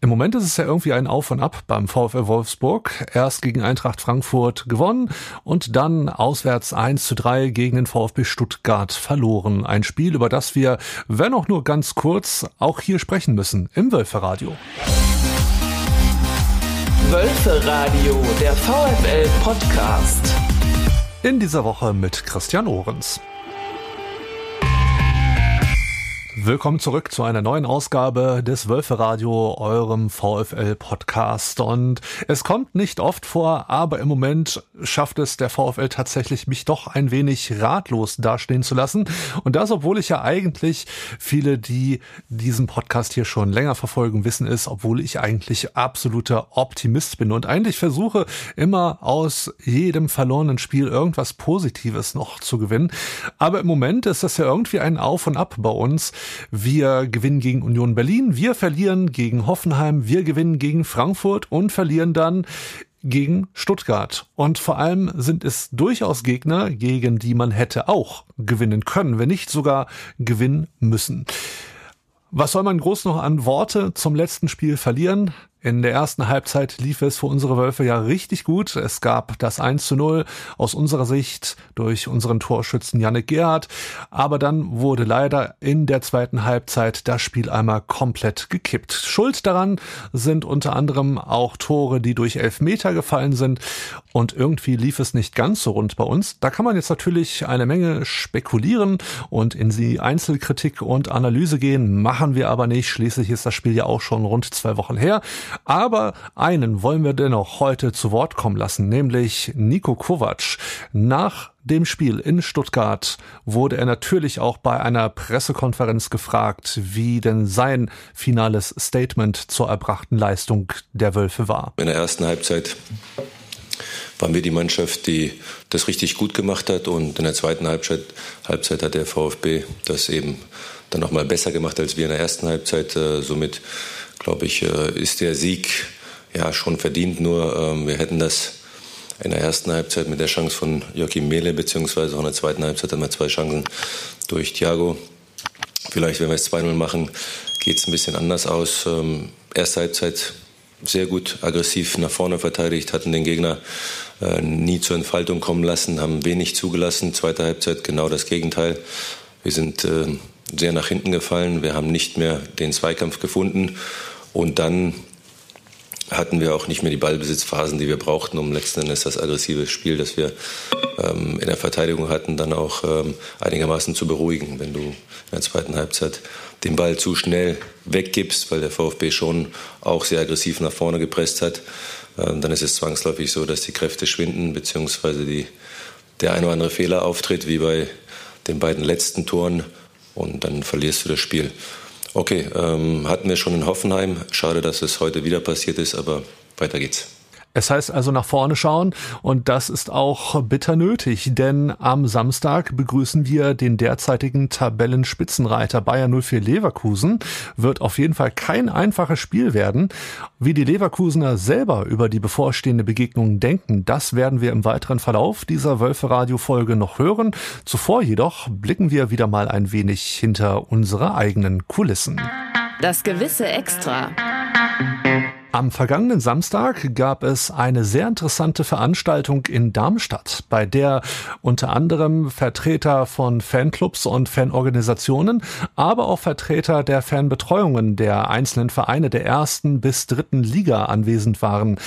Im Moment ist es ja irgendwie ein Auf und Ab beim VfL Wolfsburg. Erst gegen Eintracht Frankfurt gewonnen und dann auswärts 1 zu 3 gegen den VfB Stuttgart verloren. Ein Spiel, über das wir, wenn auch nur ganz kurz, auch hier sprechen müssen im Wölferadio. Wölferadio, der VfL Podcast. In dieser Woche mit Christian Ohrens. Willkommen zurück zu einer neuen Ausgabe des Wölferadio, eurem VfL-Podcast. Und es kommt nicht oft vor, aber im Moment schafft es der VfL tatsächlich, mich doch ein wenig ratlos dastehen zu lassen. Und das, obwohl ich ja eigentlich viele, die diesen Podcast hier schon länger verfolgen, wissen ist, obwohl ich eigentlich absoluter Optimist bin und eigentlich versuche, immer aus jedem verlorenen Spiel irgendwas Positives noch zu gewinnen. Aber im Moment ist das ja irgendwie ein Auf und Ab bei uns. Wir gewinnen gegen Union Berlin, wir verlieren gegen Hoffenheim, wir gewinnen gegen Frankfurt und verlieren dann gegen Stuttgart. Und vor allem sind es durchaus Gegner, gegen die man hätte auch gewinnen können, wenn nicht sogar gewinnen müssen. Was soll man groß noch an Worte zum letzten Spiel verlieren? In der ersten Halbzeit lief es für unsere Wölfe ja richtig gut. Es gab das 1 zu 0 aus unserer Sicht durch unseren Torschützen Yannick Gerhardt. Aber dann wurde leider in der zweiten Halbzeit das Spiel einmal komplett gekippt. Schuld daran sind unter anderem auch Tore, die durch Elfmeter gefallen sind. Und irgendwie lief es nicht ganz so rund bei uns. Da kann man jetzt natürlich eine Menge spekulieren und in die Einzelkritik und Analyse gehen. Machen wir aber nicht. Schließlich ist das Spiel ja auch schon rund zwei Wochen her. Aber einen wollen wir dennoch heute zu Wort kommen lassen, nämlich Nico Kovac. Nach dem Spiel in Stuttgart wurde er natürlich auch bei einer Pressekonferenz gefragt, wie denn sein finales Statement zur erbrachten Leistung der Wölfe war. In der ersten Halbzeit waren wir die Mannschaft, die das richtig gut gemacht hat. Und in der zweiten Halbzeit, Halbzeit hat der VfB das eben dann nochmal besser gemacht als wir in der ersten Halbzeit. Äh, somit glaube ich, äh, ist der Sieg ja schon verdient. Nur ähm, wir hätten das in der ersten Halbzeit mit der Chance von Joachim Mehle, beziehungsweise auch in der zweiten Halbzeit haben wir zwei Chancen durch Thiago. Vielleicht, wenn wir es 2-0 machen, geht es ein bisschen anders aus. Ähm, erste Halbzeit sehr gut aggressiv nach vorne verteidigt, hatten den Gegner äh, nie zur Entfaltung kommen lassen, haben wenig zugelassen. Zweite Halbzeit genau das Gegenteil. Wir sind äh, sehr nach hinten gefallen. Wir haben nicht mehr den Zweikampf gefunden. Und dann hatten wir auch nicht mehr die Ballbesitzphasen, die wir brauchten, um letzten Endes das aggressive Spiel, das wir ähm, in der Verteidigung hatten, dann auch ähm, einigermaßen zu beruhigen. Wenn du in der zweiten Halbzeit den Ball zu schnell weggibst, weil der VfB schon auch sehr aggressiv nach vorne gepresst hat, äh, dann ist es zwangsläufig so, dass die Kräfte schwinden, beziehungsweise die, der ein oder andere Fehler auftritt, wie bei den beiden letzten Toren und dann verlierst du das Spiel. Okay, ähm, hatten wir schon in Hoffenheim. Schade, dass es heute wieder passiert ist, aber weiter geht's. Es heißt also nach vorne schauen und das ist auch bitter nötig, denn am Samstag begrüßen wir den derzeitigen Tabellenspitzenreiter Bayern 04 Leverkusen. Wird auf jeden Fall kein einfaches Spiel werden. Wie die Leverkusener selber über die bevorstehende Begegnung denken, das werden wir im weiteren Verlauf dieser Wölfe-Radio-Folge noch hören. Zuvor jedoch blicken wir wieder mal ein wenig hinter unsere eigenen Kulissen. Das gewisse Extra. Am vergangenen Samstag gab es eine sehr interessante Veranstaltung in Darmstadt, bei der unter anderem Vertreter von Fanclubs und Fanorganisationen, aber auch Vertreter der Fanbetreuungen der einzelnen Vereine der ersten bis dritten Liga anwesend waren.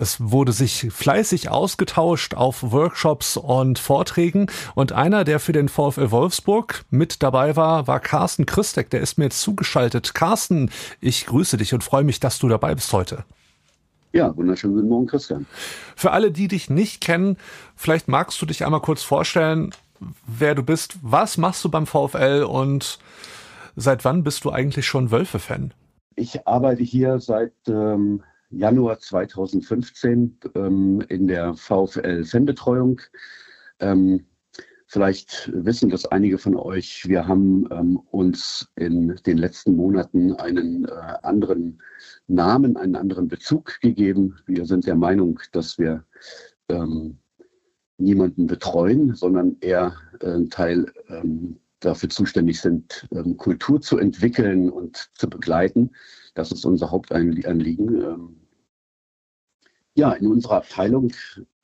Es wurde sich fleißig ausgetauscht auf Workshops und Vorträgen und einer, der für den VfL Wolfsburg mit dabei war, war Carsten Christek. Der ist mir jetzt zugeschaltet. Carsten, ich grüße dich und freue mich, dass du dabei bist heute. Ja, wunderschönen guten Morgen, Christian. Für alle, die dich nicht kennen, vielleicht magst du dich einmal kurz vorstellen, wer du bist, was machst du beim VfL und seit wann bist du eigentlich schon Wölfe-Fan? Ich arbeite hier seit ähm, Januar 2015 ähm, in der VfL-Fanbetreuung. Ähm, vielleicht wissen das einige von euch. Wir haben ähm, uns in den letzten Monaten einen äh, anderen Namen, einen anderen Bezug gegeben. Wir sind der Meinung, dass wir ähm, niemanden betreuen, sondern eher äh, ein Teil ähm, dafür zuständig sind, Kultur zu entwickeln und zu begleiten. Das ist unser Hauptanliegen. Ähm, ja, in unserer Abteilung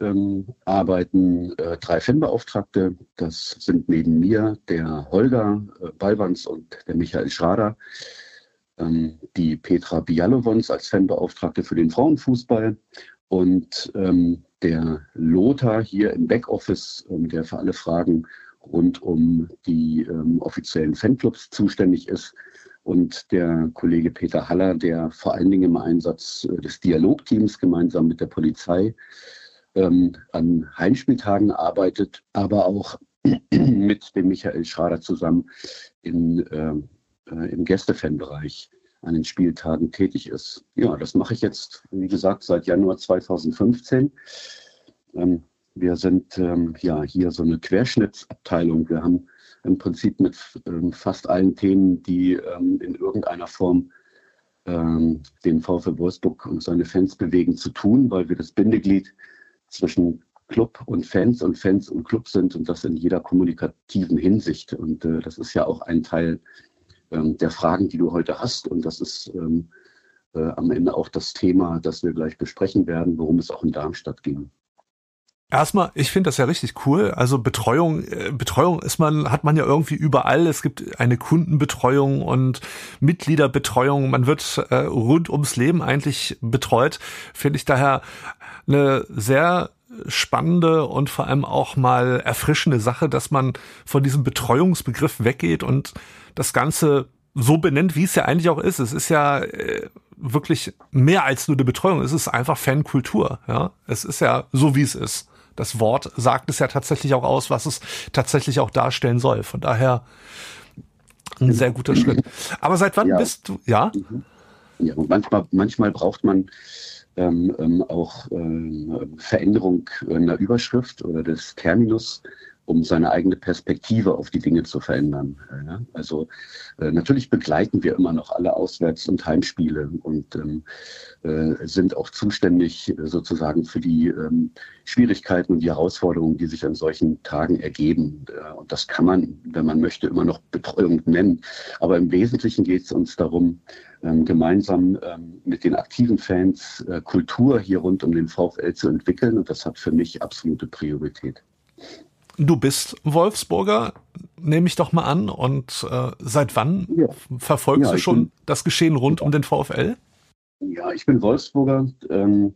ähm, arbeiten äh, drei Fanbeauftragte. Das sind neben mir der Holger äh, Balwans und der Michael Schrader. Ähm, die Petra Bialowons als Fanbeauftragte für den Frauenfußball und ähm, der Lothar hier im Backoffice, ähm, der für alle Fragen rund um die ähm, offiziellen Fanclubs zuständig ist und der Kollege Peter Haller, der vor allen Dingen im Einsatz äh, des Dialogteams gemeinsam mit der Polizei ähm, an Heimspieltagen arbeitet, aber auch mit dem Michael Schrader zusammen in, ähm, äh, im Gästefanbereich an den Spieltagen tätig ist. Ja, das mache ich jetzt, wie gesagt, seit Januar 2015. Ähm, wir sind ähm, ja hier so eine Querschnittsabteilung. Wir haben im Prinzip mit ähm, fast allen Themen, die ähm, in irgendeiner Form ähm, den VfL Wolfsburg und seine Fans bewegen, zu tun, weil wir das Bindeglied zwischen Club und Fans und Fans und Club sind und das in jeder kommunikativen Hinsicht. Und äh, das ist ja auch ein Teil ähm, der Fragen, die du heute hast. Und das ist ähm, äh, am Ende auch das Thema, das wir gleich besprechen werden, worum es auch in Darmstadt ging. Erstmal, ich finde das ja richtig cool. Also Betreuung, äh, Betreuung ist man, hat man ja irgendwie überall. Es gibt eine Kundenbetreuung und Mitgliederbetreuung. Man wird äh, rund ums Leben eigentlich betreut. Finde ich daher eine sehr spannende und vor allem auch mal erfrischende Sache, dass man von diesem Betreuungsbegriff weggeht und das Ganze so benennt, wie es ja eigentlich auch ist. Es ist ja äh, wirklich mehr als nur eine Betreuung. Es ist einfach Fankultur. Ja, es ist ja so, wie es ist das Wort sagt es ja tatsächlich auch aus, was es tatsächlich auch darstellen soll. Von daher ein sehr guter Schritt. Aber seit wann ja. bist du, ja? Ja, manchmal, manchmal braucht man ähm, ähm, auch ähm, Veränderung einer Überschrift oder des Terminus um seine eigene Perspektive auf die Dinge zu verändern. Ja, also äh, natürlich begleiten wir immer noch alle Auswärts- und Heimspiele und ähm, äh, sind auch zuständig äh, sozusagen für die ähm, Schwierigkeiten und die Herausforderungen, die sich an solchen Tagen ergeben. Äh, und das kann man, wenn man möchte, immer noch Betreuung nennen. Aber im Wesentlichen geht es uns darum, ähm, gemeinsam ähm, mit den aktiven Fans äh, Kultur hier rund um den VfL zu entwickeln. Und das hat für mich absolute Priorität. Du bist Wolfsburger, nehme ich doch mal an. Und äh, seit wann ja. verfolgst ja, du schon bin, das Geschehen rund um den VfL? Ja, ich bin Wolfsburger. Ähm,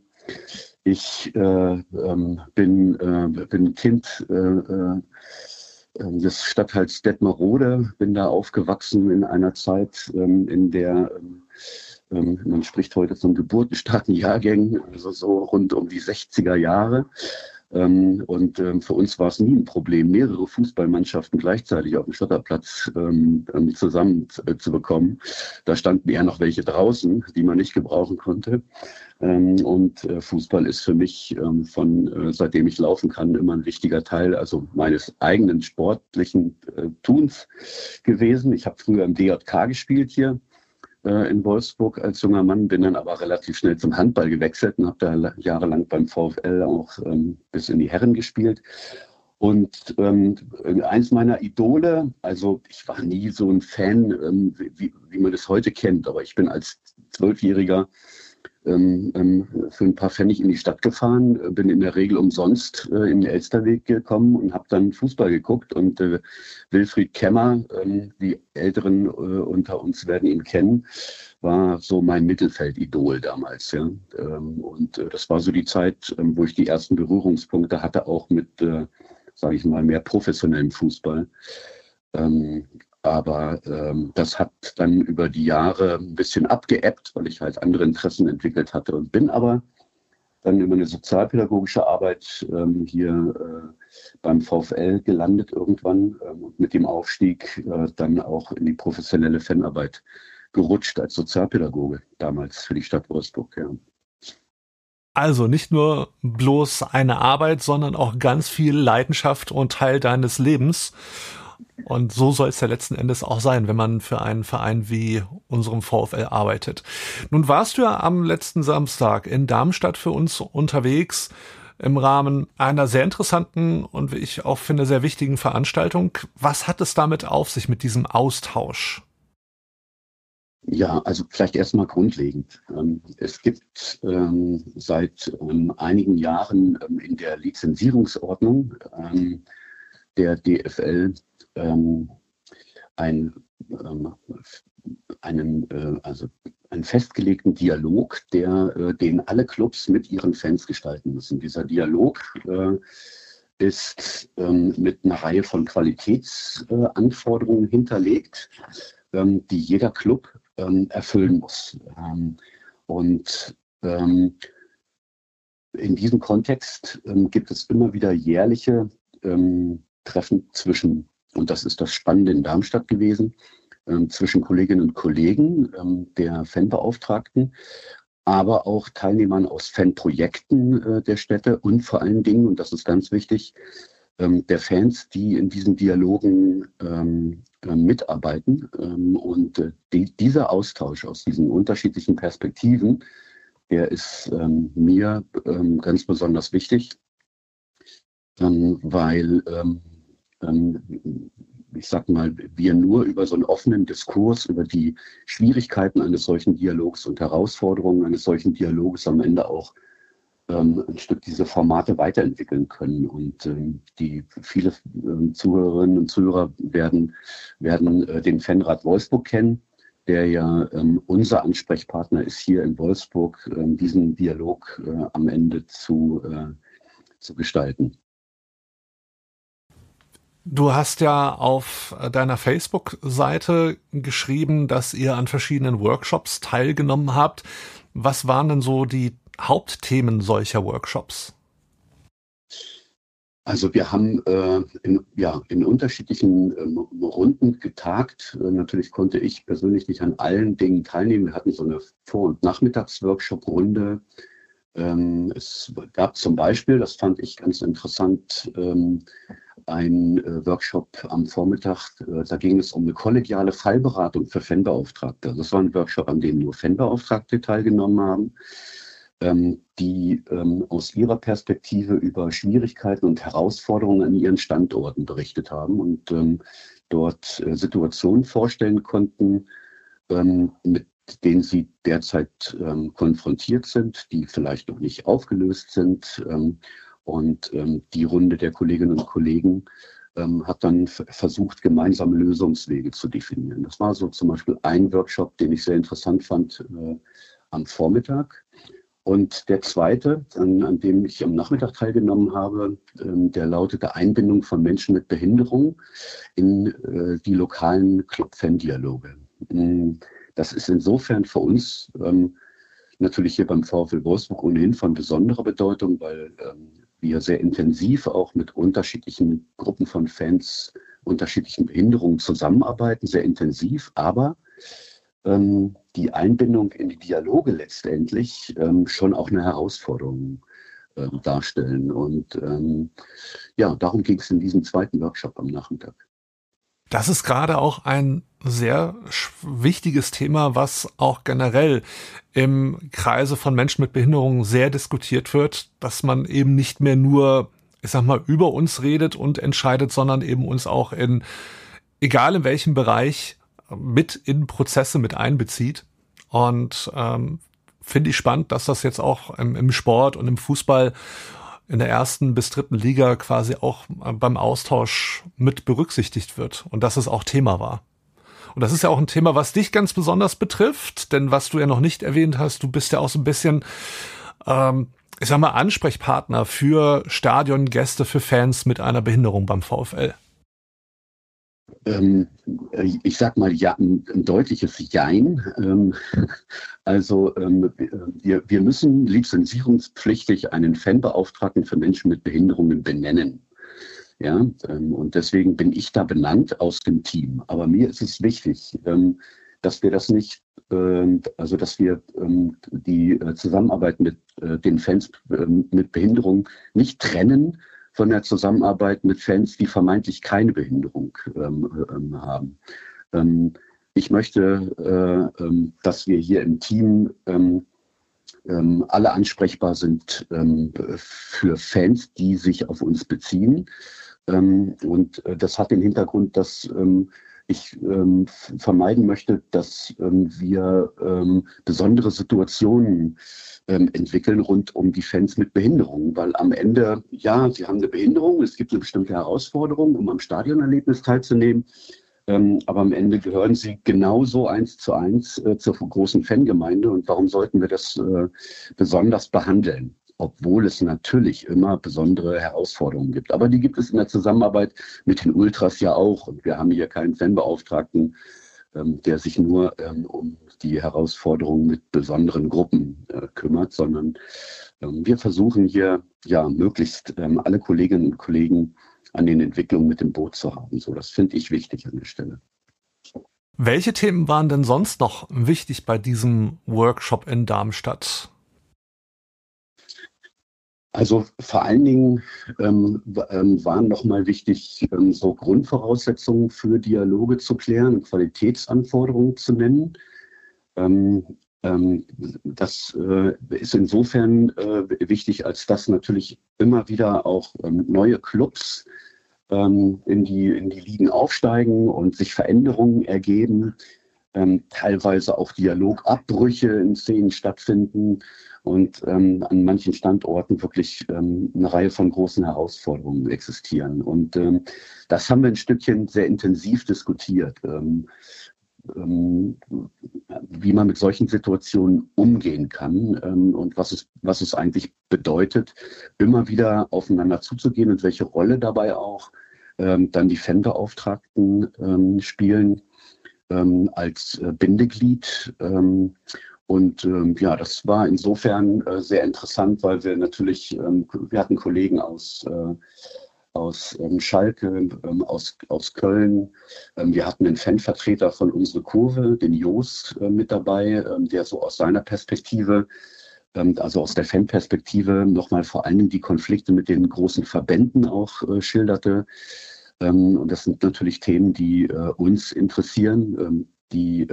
ich äh, ähm, bin, äh, bin Kind äh, äh, des Stadtteils Detmerode, bin da aufgewachsen in einer Zeit, ähm, in der ähm, man spricht heute von geburtenstarken Jahrgängen, also so rund um die 60er Jahre. Ähm, und ähm, für uns war es nie ein Problem, mehrere Fußballmannschaften gleichzeitig auf dem Schotterplatz ähm, zusammen äh, zu bekommen. Da standen eher noch welche draußen, die man nicht gebrauchen konnte. Und äh, Fußball ist für mich von äh, seitdem ich laufen kann immer ein wichtiger Teil also meines eigenen sportlichen Tuns gewesen. Ich habe früher im DJK gespielt hier äh, in Wolfsburg als junger Mann, bin dann aber relativ schnell zum Handball gewechselt und habe da jahrelang beim VfL auch ähm, bis in die Herren gespielt. Und ähm, eins meiner Idole, also ich war nie so ein Fan, ähm, wie, wie man das heute kennt, aber ich bin als Zwölfjähriger für ein paar Pfennig in die Stadt gefahren, äh, bin in der Regel umsonst äh, in den Elsterweg gekommen und habe dann Fußball geguckt. Und äh, Wilfried Kemmer, ähm, die Älteren unter uns werden ihn kennen, war so mein Mittelfeldidol damals. Ja. Ähm, und das war so die Zeit, ähm, wo ich die ersten Berührungspunkte hatte, auch mit, sage ich mal, mehr professionellem Fußball. Ähm, aber ähm, das hat dann über die Jahre ein bisschen abgeebbt, weil ich halt andere Interessen entwickelt hatte und bin aber dann über eine sozialpädagogische Arbeit ähm, hier äh, beim VfL gelandet irgendwann ähm, und mit dem Aufstieg äh, dann auch in die professionelle Fanarbeit gerutscht als Sozialpädagoge damals für die Stadt Wolfsburg. Ja. Also nicht nur bloß eine Arbeit, sondern auch ganz viel Leidenschaft und Teil deines Lebens. Und so soll es ja letzten Endes auch sein, wenn man für einen Verein wie unserem VfL arbeitet. Nun warst du ja am letzten Samstag in Darmstadt für uns unterwegs im Rahmen einer sehr interessanten und wie ich auch finde sehr wichtigen Veranstaltung. Was hat es damit auf sich mit diesem Austausch? Ja, also vielleicht erstmal grundlegend. Ähm, es gibt ähm, seit ähm, einigen Jahren in der Lizenzierungsordnung der DFL ähm, ein, einen, äh, also einen festgelegten Dialog, der, äh, den alle Clubs mit ihren Fans gestalten müssen. Dieser Dialog äh, ist mit einer Reihe von Qualitätsanforderungen hinterlegt, die jeder Club ähm, erfüllen muss. Ähm, und ähm, in diesem Kontext ähm, gibt es immer wieder jährliche ähm, Treffen zwischen, und das ist das Spannende in Darmstadt gewesen, ähm, zwischen Kolleginnen und Kollegen der Fanbeauftragten, aber auch Teilnehmern aus Fanprojekten äh, der Städte und vor allen Dingen, und das ist ganz wichtig, der Fans, die in diesen Dialogen ähm, äh, mitarbeiten. Ähm, und äh, die, dieser Austausch aus diesen unterschiedlichen Perspektiven, der ist ähm, mir ähm, ganz besonders wichtig, ähm, weil ähm, ich sag mal, wir nur über so einen offenen Diskurs, über die Schwierigkeiten eines solchen Dialogs und Herausforderungen eines solchen Dialogs am Ende auch ähm, ein Stück diese Formate weiterentwickeln können. Und ähm, die viele ähm, Zuhörerinnen und Zuhörer werden, werden äh, den Fanrat Wolfsburg kennen, der ja ähm, unser Ansprechpartner ist hier in Wolfsburg, ähm, diesen Dialog äh, am Ende zu, äh, zu gestalten. Du hast ja auf deiner Facebook-Seite geschrieben, dass ihr an verschiedenen Workshops teilgenommen habt. Was waren denn so die Hauptthemen solcher Workshops? Also wir haben äh, in, ja, in unterschiedlichen ähm, Runden getagt. Äh, natürlich konnte ich persönlich nicht an allen Dingen teilnehmen. Wir hatten so eine Vor- und Nachmittagsworkshop-Runde. Ähm, es gab zum Beispiel, das fand ich ganz interessant, ähm, ein äh, Workshop am Vormittag. Äh, da ging es um eine kollegiale Fallberatung für Fanbeauftragte. Das war ein Workshop, an dem nur Fanbeauftragte teilgenommen haben ähm, die ähm, aus ihrer Perspektive über Schwierigkeiten und Herausforderungen an ihren Standorten berichtet haben und ähm, dort äh, Situationen vorstellen konnten, mit denen sie derzeit konfrontiert sind, die vielleicht noch nicht aufgelöst sind. Ähm, und die Runde der Kolleginnen und Kollegen hat dann versucht, gemeinsame Lösungswege zu definieren. Das war so zum Beispiel ein Workshop, den ich sehr interessant fand äh, am Vormittag. Und der zweite, an, an, dem ich am Nachmittag teilgenommen habe, ähm, der lautete Einbindung von Menschen mit Behinderung in äh, die lokalen Club-Fan-Dialoge. Ähm, das ist insofern für uns ähm, natürlich hier beim VfL Wolfsburg ohnehin von besonderer Bedeutung, weil ähm, wir sehr intensiv auch mit unterschiedlichen Gruppen von Fans, unterschiedlichen Behinderungen zusammenarbeiten, sehr intensiv, aber ähm, die Einbindung in die Dialoge letztendlich ähm, schon auch eine Herausforderung äh, darstellen. Und ähm, ja, darum ging es in diesem zweiten Workshop am Nachmittag. Das ist gerade auch ein sehr wichtiges Thema, was auch generell im Kreise von Menschen mit Behinderungen sehr diskutiert wird, dass man eben nicht mehr nur, ich sag mal, über uns redet und entscheidet, sondern eben uns auch in, egal in welchem Bereich, mit in Prozesse mit einbezieht. Und ähm, finde ich spannend, dass das jetzt auch im, im Sport und im Fußball in der ersten bis dritten Liga quasi auch beim Austausch mit berücksichtigt wird und dass es auch Thema war. Und das ist ja auch ein Thema, was dich ganz besonders betrifft, denn was du ja noch nicht erwähnt hast, du bist ja auch so ein bisschen, ähm, ich sag mal, Ansprechpartner für Stadiongäste, für Fans mit einer Behinderung beim VfL ähm, ich sag mal ja, ein, deutliches Jein. Ähm, also ähm, wir, wir müssen lizenzierungspflichtig einen Fanbeauftragten für Menschen mit Behinderungen benennen. Ja, ähm, und deswegen bin ich da benannt aus dem Team. Aber mir ist es wichtig, ähm, dass wir das nicht, ähm, also dass wir die äh, Zusammenarbeit mit äh, den Fans mit Behinderung nicht trennen, von der Zusammenarbeit mit Fans, die vermeintlich keine Behinderung haben. Ich möchte, äh, dass wir hier im Team alle ansprechbar sind für Fans, die sich auf uns beziehen. Und äh, das hat den Hintergrund, dass ich ähm, vermeiden möchte, dass ähm, wir ähm, besondere Situationen ähm, entwickeln rund um die Fans mit Behinderungen, weil am Ende, ja, sie haben eine Behinderung, es gibt eine bestimmte Herausforderung, um am Stadionerlebnis teilzunehmen, ähm, aber am Ende gehören sie genauso eins zu eins äh, zur großen Fangemeinde. Und warum sollten wir das äh, besonders behandeln? Obwohl es natürlich immer besondere Herausforderungen gibt. Aber die gibt es in der Zusammenarbeit mit den Ultras ja auch. Und wir haben hier keinen Fanbeauftragten, ähm, der sich nur ähm, um die Herausforderungen mit besonderen Gruppen äh, kümmert, sondern ähm, wir versuchen hier ja möglichst ähm, alle Kolleginnen und Kollegen an den Entwicklungen mit dem Boot zu haben. So, das finde ich wichtig an der Stelle. Welche Themen waren denn sonst noch wichtig bei diesem Workshop in Darmstadt? Also vor allen Dingen ähm, ähm, waren nochmal wichtig, ähm, so Grundvoraussetzungen für Dialoge zu klären und Qualitätsanforderungen zu nennen. Ähm, ähm, das äh, ist insofern äh, wichtig, als dass natürlich immer wieder auch ähm, neue Clubs in, die, in die Ligen aufsteigen und sich Veränderungen ergeben, teilweise auch Dialogabbrüche in Szenen stattfinden und ähm, an manchen Standorten wirklich ähm, eine Reihe von großen Herausforderungen existieren. Und ähm, das haben wir ein Stückchen sehr intensiv diskutiert. Ähm, ähm, wie man mit solchen Situationen umgehen kann ähm, und was es, was es eigentlich bedeutet, immer wieder aufeinander zuzugehen und welche Rolle dabei auch ähm, dann die Fanbeauftragten spielen als äh, Bindeglied. Und ähm, ja, das war insofern äh, sehr interessant, weil wir natürlich, ähm, wir hatten Kollegen aus äh, aus ähm, Schalke, ähm, aus, aus Köln. Ähm, wir hatten einen Fanvertreter von unserer Kurve, den Jos, äh, mit dabei, ähm, der so aus seiner Perspektive, ähm, also aus der Fanperspektive, nochmal vor allem die Konflikte mit den großen Verbänden auch äh, schilderte. Ähm, und das sind natürlich Themen, die äh, uns interessieren, die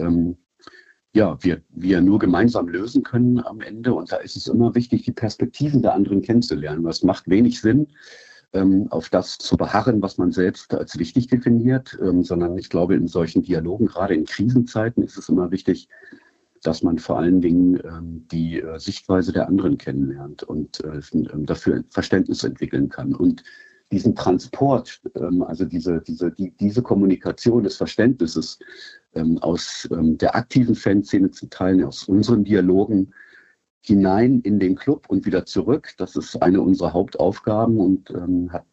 ja, wir, wir nur gemeinsam lösen können am Ende. Und da ist es immer wichtig, die Perspektiven der anderen kennenzulernen. Was macht wenig Sinn, ähm, auf das zu beharren, was man selbst als wichtig definiert, ähm, sondern ich glaube, in solchen Dialogen, gerade in Krisenzeiten, ist es immer wichtig, dass man vor allen Dingen ähm, die äh, Sichtweise der anderen kennenlernt und äh, dafür Verständnis entwickeln kann. Und diesen Transport, also diese, diese, die, diese Kommunikation des Verständnisses aus der aktiven Fanszene zu teilen, aus unseren Dialogen, hinein in den Club und wieder zurück. Das ist eine unserer Hauptaufgaben und ähm, hat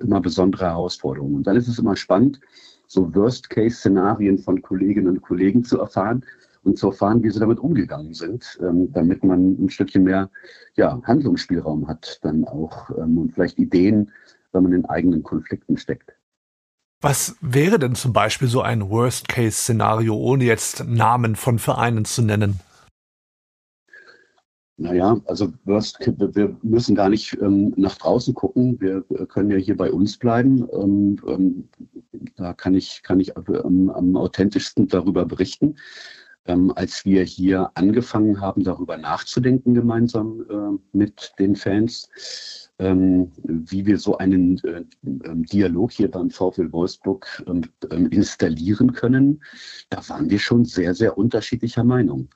immer besondere Herausforderungen. Und dann ist es immer spannend, so Worst-Case-Szenarien von Kolleginnen und Kollegen zu erfahren und zu erfahren, wie sie damit umgegangen sind, ähm, damit man ein Stückchen mehr ja, Handlungsspielraum hat, dann auch ähm, und vielleicht Ideen, wenn man in eigenen Konflikten steckt. Was wäre denn zum Beispiel so ein Worst-Case-Szenario, ohne jetzt Namen von Vereinen zu nennen? Naja, also Worst, wir müssen gar nicht ähm, nach draußen gucken. Wir können ja hier bei uns bleiben. Ähm, ähm, da kann ich, kann ich ähm, am authentischsten darüber berichten. Ähm, als wir hier angefangen haben, darüber nachzudenken, gemeinsam äh, mit den Fans, wie wir so einen äh, Dialog hier beim VfL Wolfsburg installieren können, da waren wir schon sehr, sehr unterschiedlicher Meinung.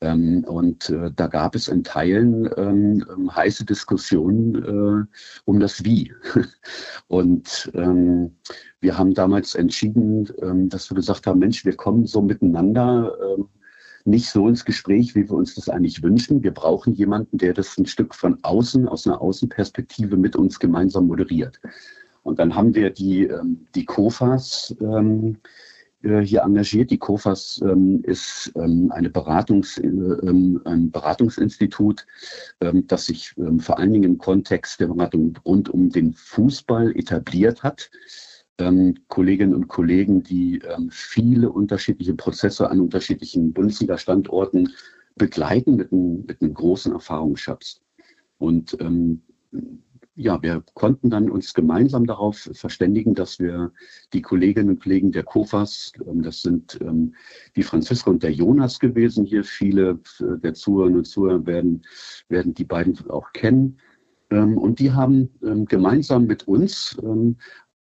Ähm, und äh, da gab es in Teilen ähm, ähm heiße Diskussionen äh, um das Wie. und ähm, wir haben damals entschieden, ähm, dass wir gesagt haben, Mensch, wir kommen so miteinander ähm, nicht so ins Gespräch, wie wir uns das eigentlich wünschen. Wir brauchen jemanden, der das ein Stück von außen, aus einer Außenperspektive mit uns gemeinsam moderiert. Und dann haben wir die, die KOFAs ähm, äh, hier engagiert. Die COFAS ähm, ist ähm, eine Beratungs, äh, ähm, ein Beratungsinstitut, ähm, das sich ähm, vor allen Dingen im Kontext der Beratung rund um den Fußball etabliert hat. Ähm, Kolleginnen und Kollegen, die viele unterschiedliche Prozesse an unterschiedlichen Bundesliga-Standorten begleiten mit einem, mit einem großen Erfahrungsschatz. Und ja, wir konnten dann uns gemeinsam darauf verständigen, dass wir die Kolleginnen und Kollegen der KOFAS, ähm, das sind ähm, die Franziska und der Jonas gewesen hier, viele äh, der Zuhörerinnen und Zuhörer werden, werden die beiden auch kennen. Ähm, und die haben gemeinsam mit uns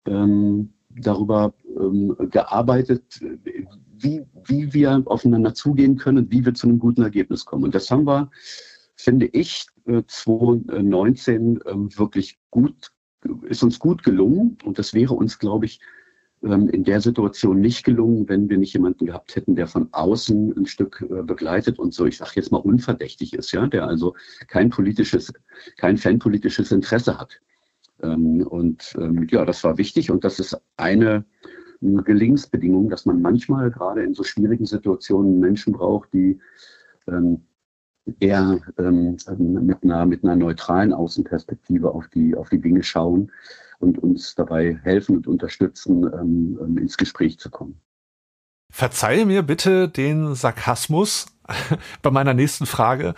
darüber ähm, gearbeitet, wie, wie wir aufeinander zugehen können und wie wir zu einem guten Ergebnis kommen. Und das haben wir, finde ich, 2019 ähm, wirklich gut, ist uns gut gelungen. Und das wäre uns, glaube ich, ähm, in der Situation nicht gelungen, wenn wir nicht jemanden gehabt hätten, der von außen ein Stück äh, begleitet und so, ich sage jetzt mal unverdächtig ist, ja, der also kein politisches, kein fanpolitisches Interesse hat. Ähm, und ähm, ja, das war wichtig und das ist eine Gelingensbedingung, dass man manchmal gerade in so schwierigen Situationen Menschen braucht, die eher mit, einer, mit einer neutralen Außenperspektive auf die, auf die Dinge schauen und uns dabei helfen und unterstützen, ähm, ähm, ins Gespräch zu kommen. Verzeihe mir bitte den Sarkasmus bei meiner nächsten Frage.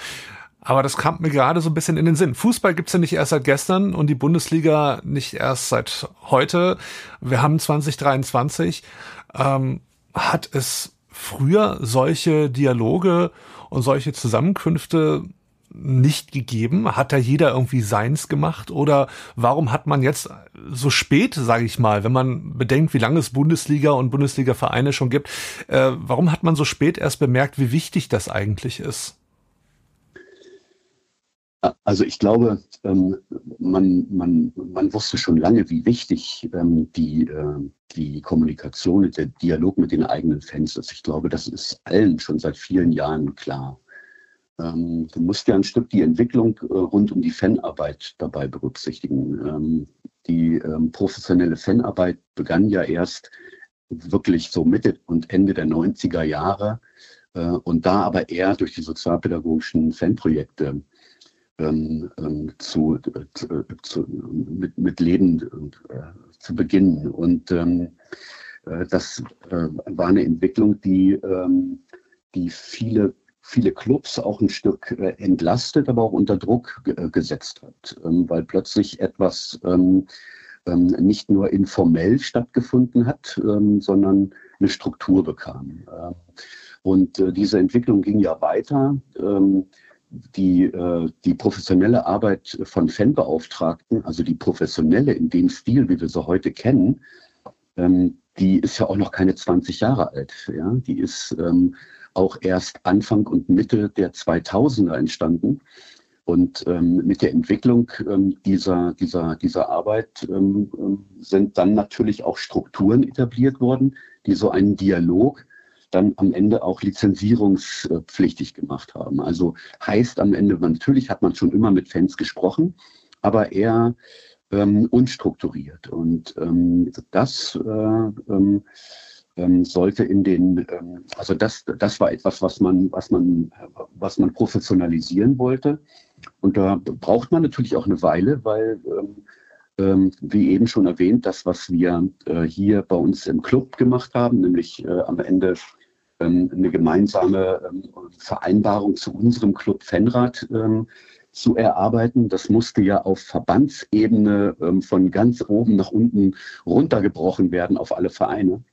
Aber das kam mir gerade so ein bisschen in den Sinn. Fußball gibt's ja nicht erst seit gestern und die Bundesliga nicht erst seit heute. Wir haben 2023. Ähm, hat es früher solche Dialoge und solche Zusammenkünfte nicht gegeben? Hat da jeder irgendwie seins gemacht? Oder warum hat man jetzt so spät, sage ich mal, wenn man bedenkt, wie lange es Bundesliga und Bundesliga-Vereine schon gibt, äh, warum hat man so spät erst bemerkt, wie wichtig das eigentlich ist? Also ich glaube, ähm, man, man, man wusste schon lange, wie wichtig ähm, die, äh, die Kommunikation, der Dialog mit den eigenen Fans ist. Ich glaube, das ist allen schon seit vielen Jahren klar. Ähm, du musst ja ein Stück die Entwicklung äh, rund um die Fanarbeit dabei berücksichtigen. Ähm, die ähm, professionelle Fanarbeit begann ja erst wirklich so Mitte und Ende der 90er Jahre äh, und da aber eher durch die sozialpädagogischen Fanprojekte ähm, ähm, zu, zu, zu, mit, mit Leben äh, zu beginnen. Und ähm, äh, das äh, war eine Entwicklung, die, die viele viele Clubs auch ein Stück äh, entlastet, aber auch unter Druck äh, gesetzt hat, ähm, weil plötzlich etwas ähm, ähm, nicht nur informell stattgefunden hat, sondern eine Struktur bekam. Und äh, diese Entwicklung ging ja weiter. Die, die professionelle Arbeit von Fanbeauftragten, also die professionelle in dem Stil, wie wir sie heute kennen, die ist ja auch noch keine 20 Jahre alt. Die ist auch erst Anfang und Mitte der 2000er entstanden. Und ähm, mit der Entwicklung ähm, dieser, dieser, dieser Arbeit ähm, ähm, sind dann natürlich auch Strukturen etabliert worden, die so einen Dialog dann am Ende auch lizenzierungspflichtig gemacht haben. Also heißt am Ende, natürlich hat man schon immer mit Fans gesprochen, aber eher ähm, unstrukturiert. Und ähm, das äh, ähm, sollte in den, ähm, also das, das war etwas, was man, was man, was man professionalisieren wollte. Und da braucht man natürlich auch eine Weile, weil, ähm, ähm wie eben schon erwähnt, das, was wir äh, hier bei uns im Club gemacht haben, nämlich äh, am Ende ähm, eine gemeinsame ähm, Vereinbarung zu unserem Club Fenrad zu erarbeiten. Das musste ja auf Verbandsebene von ganz oben nach unten runtergebrochen werden auf alle Vereine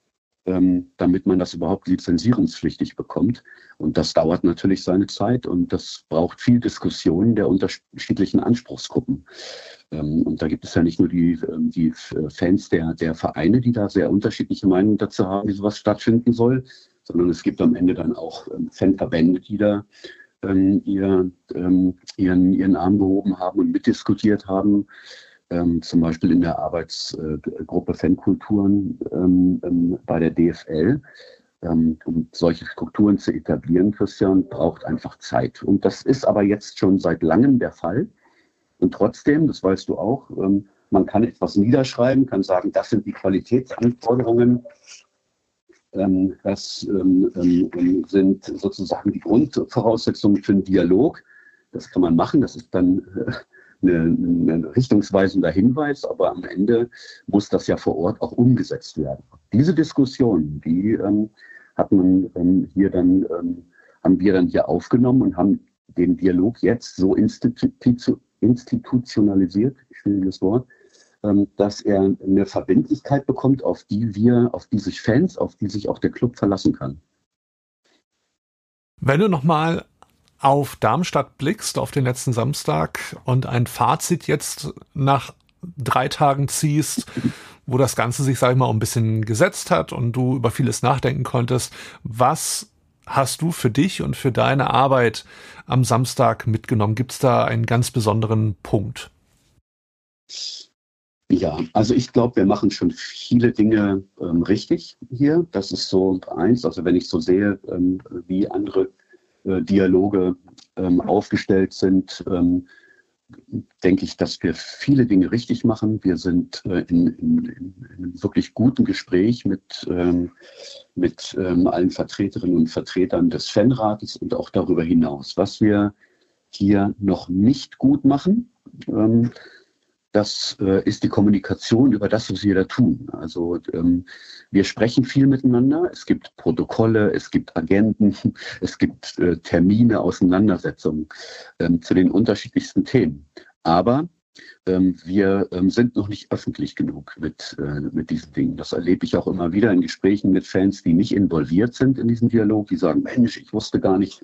ähm, damit man das überhaupt lizenzierungspflichtig bekommt. Und das dauert natürlich seine Zeit und das braucht viel Diskussion der unterschiedlichen Anspruchsgruppen. Ähm, und da gibt es ja nicht nur die, ähm, die Fans der, der Vereine, die da sehr unterschiedliche Meinungen dazu haben, wie sowas stattfinden soll, sondern es gibt am Ende dann auch ähm, Fanverbände, die da ähm, ihr, ähm, ihren, ihren Arm gehoben haben und mitdiskutiert haben ähm, zum Beispiel in der Arbeitsgruppe Fankulturen ähm, ähm, bei der DFL. Ähm, um solche Strukturen zu etablieren, Christian, braucht einfach Zeit. Und das ist aber jetzt schon seit langem der Fall. Und trotzdem, das weißt du auch, ähm, man kann etwas niederschreiben, kann sagen, das sind die Qualitätsanforderungen, ähm, das sind sozusagen die Grundvoraussetzungen für einen Dialog. Das kann man machen, das ist dann äh, ein richtungsweisender Hinweis, aber am Ende muss das ja vor Ort auch umgesetzt werden. Diese Diskussion, die ähm, hat man ähm, hier dann, ähm, haben wir dann hier aufgenommen und haben den Dialog jetzt so institu institutionalisiert, ich finde das Wort, ähm, dass er eine Verbindlichkeit bekommt, auf die wir, auf die sich Fans, auf die sich auch der Club verlassen kann. Wenn du nochmal auf Darmstadt blickst, auf den letzten Samstag und ein Fazit jetzt nach drei Tagen ziehst, wo das Ganze sich, sag ich mal, ein bisschen gesetzt hat und du über vieles nachdenken konntest. Was hast du für dich und für deine Arbeit am Samstag mitgenommen? Gibt es da einen ganz besonderen Punkt? Ja, also ich glaube, wir machen schon viele Dinge ähm, richtig hier. Das ist so eins. Also wenn ich so sehe, ähm, wie andere äh, Dialoge ähm, aufgestellt sind, ähm, denke ich, dass wir viele Dinge richtig machen. Wir sind äh, in, in, in, einem wirklich guten Gespräch mit, ähm, mit ähm, allen Vertreterinnen und Vertretern des Fanrates und auch darüber hinaus. Was wir hier noch nicht gut machen, das äh, ist die Kommunikation über das, was wir da tun. Also ähm, wir sprechen viel miteinander. Es gibt Protokolle, es gibt Agenten, es gibt äh, Termine, Auseinandersetzungen ähm, zu den unterschiedlichsten Themen. Aber ähm, wir ähm, sind noch nicht öffentlich genug mit, äh, mit diesen Dingen. Das erlebe ich auch immer wieder in Gesprächen mit Fans, die nicht involviert sind in diesem Dialog, die sagen, Mensch, ich wusste gar nicht,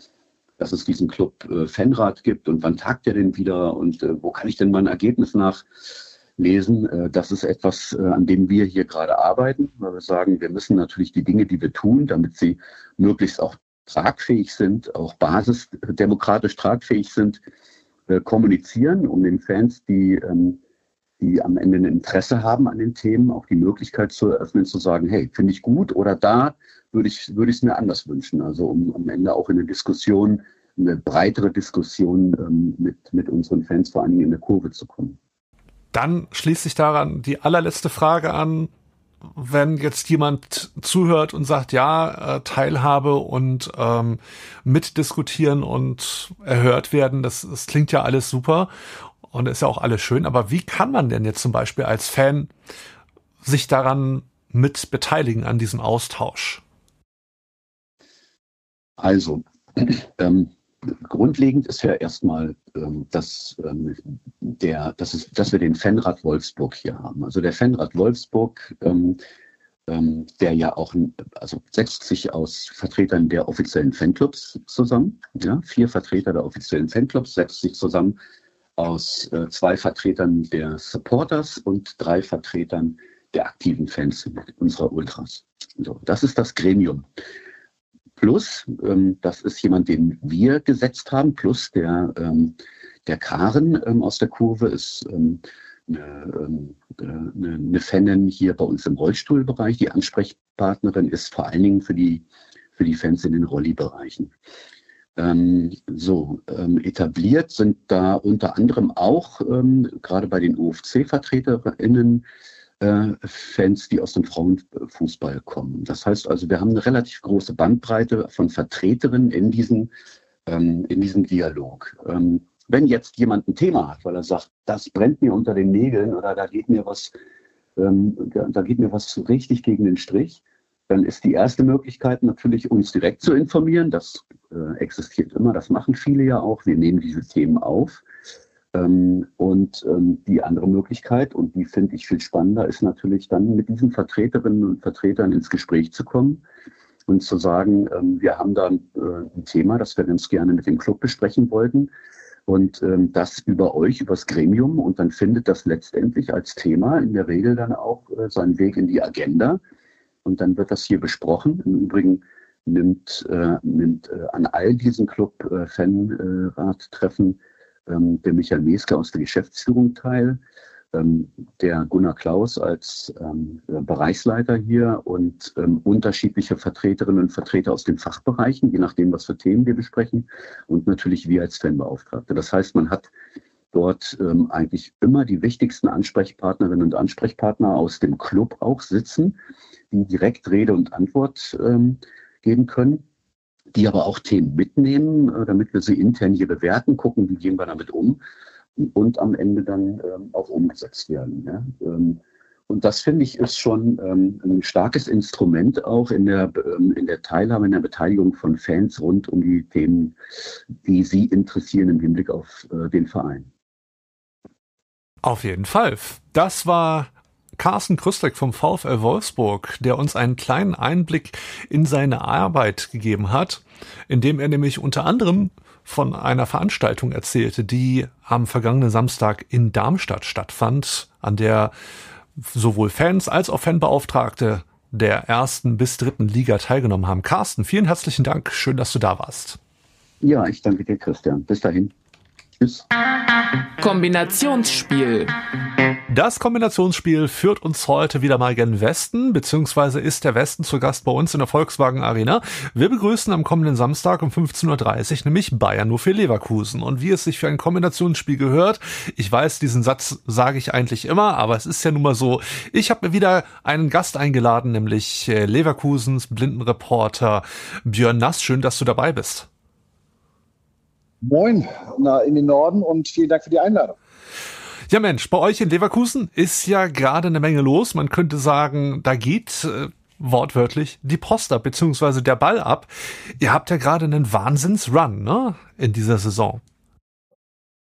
dass es diesen Club äh, Fanrat gibt und wann tagt er denn wieder und äh, wo kann ich denn mein Ergebnis nachlesen? Äh, das ist etwas, äh, an dem wir hier gerade arbeiten, weil wir sagen, wir müssen natürlich die Dinge, die wir tun, damit sie möglichst auch tragfähig sind, auch basisdemokratisch tragfähig sind, äh, kommunizieren, um den Fans, die ähm, die am Ende ein Interesse haben an den Themen, auch die Möglichkeit zu eröffnen, zu sagen, hey, finde ich gut oder da würde ich, würde ich es mir anders wünschen. Also um am Ende auch in eine Diskussion, eine breitere Diskussion ähm, mit, mit unseren Fans vor allen Dingen in der Kurve zu kommen. Dann schließt sich daran die allerletzte Frage an. Wenn jetzt jemand zuhört und sagt, ja, äh, Teilhabe und ähm, mitdiskutieren und erhört werden, das, das klingt ja alles super und ist ja auch alles schön, aber wie kann man denn jetzt zum Beispiel als Fan sich daran mit beteiligen an diesem Austausch? Also, ähm, grundlegend ist ja erstmal, ähm, dass, ähm, der, dass, es, dass wir den Fanrat Wolfsburg hier haben. Also der Fanrat Wolfsburg, ähm, ähm, der ja auch, also setzt sich aus Vertretern der offiziellen Fanclubs zusammen. Ja, vier Vertreter der offiziellen Fanclubs setzt sich zusammen aus äh, zwei Vertretern der Supporters und drei Vertretern der aktiven Fans unserer Ultras. So, das ist das Gremium. Plus, ähm, das ist jemand, den wir gesetzt haben, plus der, ähm, der Karen ähm, aus der Kurve ist ähm, eine, ähm, äh, eine, eine Fanin hier bei uns im Rollstuhlbereich. Die Ansprechpartnerin ist vor allen Dingen für die, für die Fans in den Rolli-Bereichen. Ähm, so, ähm, etabliert sind da unter anderem auch ähm, gerade bei den UFC-VertreterInnen äh, Fans, die aus dem Frauenfußball kommen. Das heißt also, wir haben eine relativ große Bandbreite von Vertreterinnen in diesem, ähm, in diesem Dialog. Ähm, wenn jetzt jemand ein Thema hat, weil er sagt, das brennt mir unter den Nägeln oder da geht mir was, ähm, da geht mir was richtig gegen den Strich, dann ist die erste Möglichkeit natürlich, uns direkt zu informieren. Das äh, existiert immer, das machen viele ja auch. Wir nehmen diese Themen auf. Ähm, und ähm, die andere Möglichkeit, und die finde ich viel spannender, ist natürlich dann mit diesen Vertreterinnen und Vertretern ins Gespräch zu kommen und zu sagen, ähm, wir haben da ein, äh, ein Thema, das wir ganz gerne mit dem Club besprechen wollten. Und das über euch, übers Gremium. Und dann findet das letztendlich als Thema in der Regel dann auch äh, seinen Weg in die Agenda. Und dann wird das hier besprochen. Im Übrigen nimmt, äh, nimmt an all diesen Club-Fan-Rat-Treffen ähm, der Michael Meske aus der Geschäftsführung teil, ähm, der Gunnar Klaus als ähm, Bereichsleiter hier und ähm, unterschiedliche Vertreterinnen und Vertreter aus den Fachbereichen, je nachdem, was für Themen wir besprechen, und natürlich wir als Fanbeauftragte. Das heißt, man hat dort ähm, eigentlich immer die wichtigsten Ansprechpartnerinnen und Ansprechpartner aus dem Club auch sitzen, die direkt Rede und Antwort ähm, geben können, die aber auch Themen mitnehmen, äh, damit wir sie intern hier bewerten, gucken, wie gehen wir damit um und am Ende dann ähm, auch umgesetzt werden. Ja? Ähm, und das finde ich ist schon ähm, ein starkes Instrument auch in der, in der Teilhabe, in der Beteiligung von Fans rund um die Themen, die sie interessieren im Hinblick auf äh, den Verein. Auf jeden Fall. Das war Carsten Krüstek vom VfL Wolfsburg, der uns einen kleinen Einblick in seine Arbeit gegeben hat, indem er nämlich unter anderem von einer Veranstaltung erzählte, die am vergangenen Samstag in Darmstadt stattfand, an der sowohl Fans als auch Fanbeauftragte der ersten bis dritten Liga teilgenommen haben. Carsten, vielen herzlichen Dank. Schön, dass du da warst. Ja, ich danke dir, Christian. Bis dahin. Tschüss. Kombinationsspiel. Das Kombinationsspiel führt uns heute wieder mal gen Westen, beziehungsweise ist der Westen zu Gast bei uns in der Volkswagen Arena. Wir begrüßen am kommenden Samstag um 15.30 Uhr nämlich Bayern nur für Leverkusen. Und wie es sich für ein Kombinationsspiel gehört, ich weiß, diesen Satz sage ich eigentlich immer, aber es ist ja nun mal so, ich habe mir wieder einen Gast eingeladen, nämlich äh, Leverkusens Blindenreporter Björn Nass. Schön, dass du dabei bist. Moin na, in den Norden und vielen Dank für die Einladung. Ja Mensch, bei euch in Leverkusen ist ja gerade eine Menge los. Man könnte sagen, da geht äh, wortwörtlich die Post ab, beziehungsweise der Ball ab. Ihr habt ja gerade einen Wahnsinnsrun ne, in dieser Saison.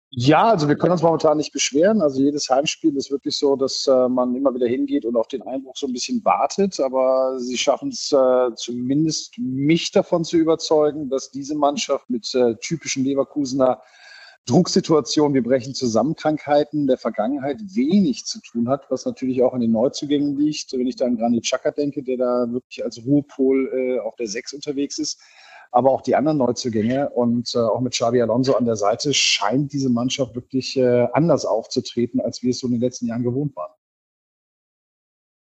Ja, also wir können uns momentan nicht beschweren. Also jedes Heimspiel ist wirklich so, dass äh, man immer wieder hingeht und auf den Einbruch so ein bisschen wartet. Aber sie schaffen es äh, zumindest, mich davon zu überzeugen, dass diese Mannschaft mit äh, typischen Leverkusener Drucksituationen, wir brechen zusammen Krankheiten der Vergangenheit wenig zu tun hat, was natürlich auch an den Neuzugängen liegt. Wenn ich da an Granit Xhaka denke, der da wirklich als Ruhepol äh, auf der Sechs unterwegs ist, aber auch die anderen Neuzugänge und äh, auch mit Xabi Alonso an der Seite scheint diese Mannschaft wirklich äh, anders aufzutreten, als wir es so in den letzten Jahren gewohnt waren.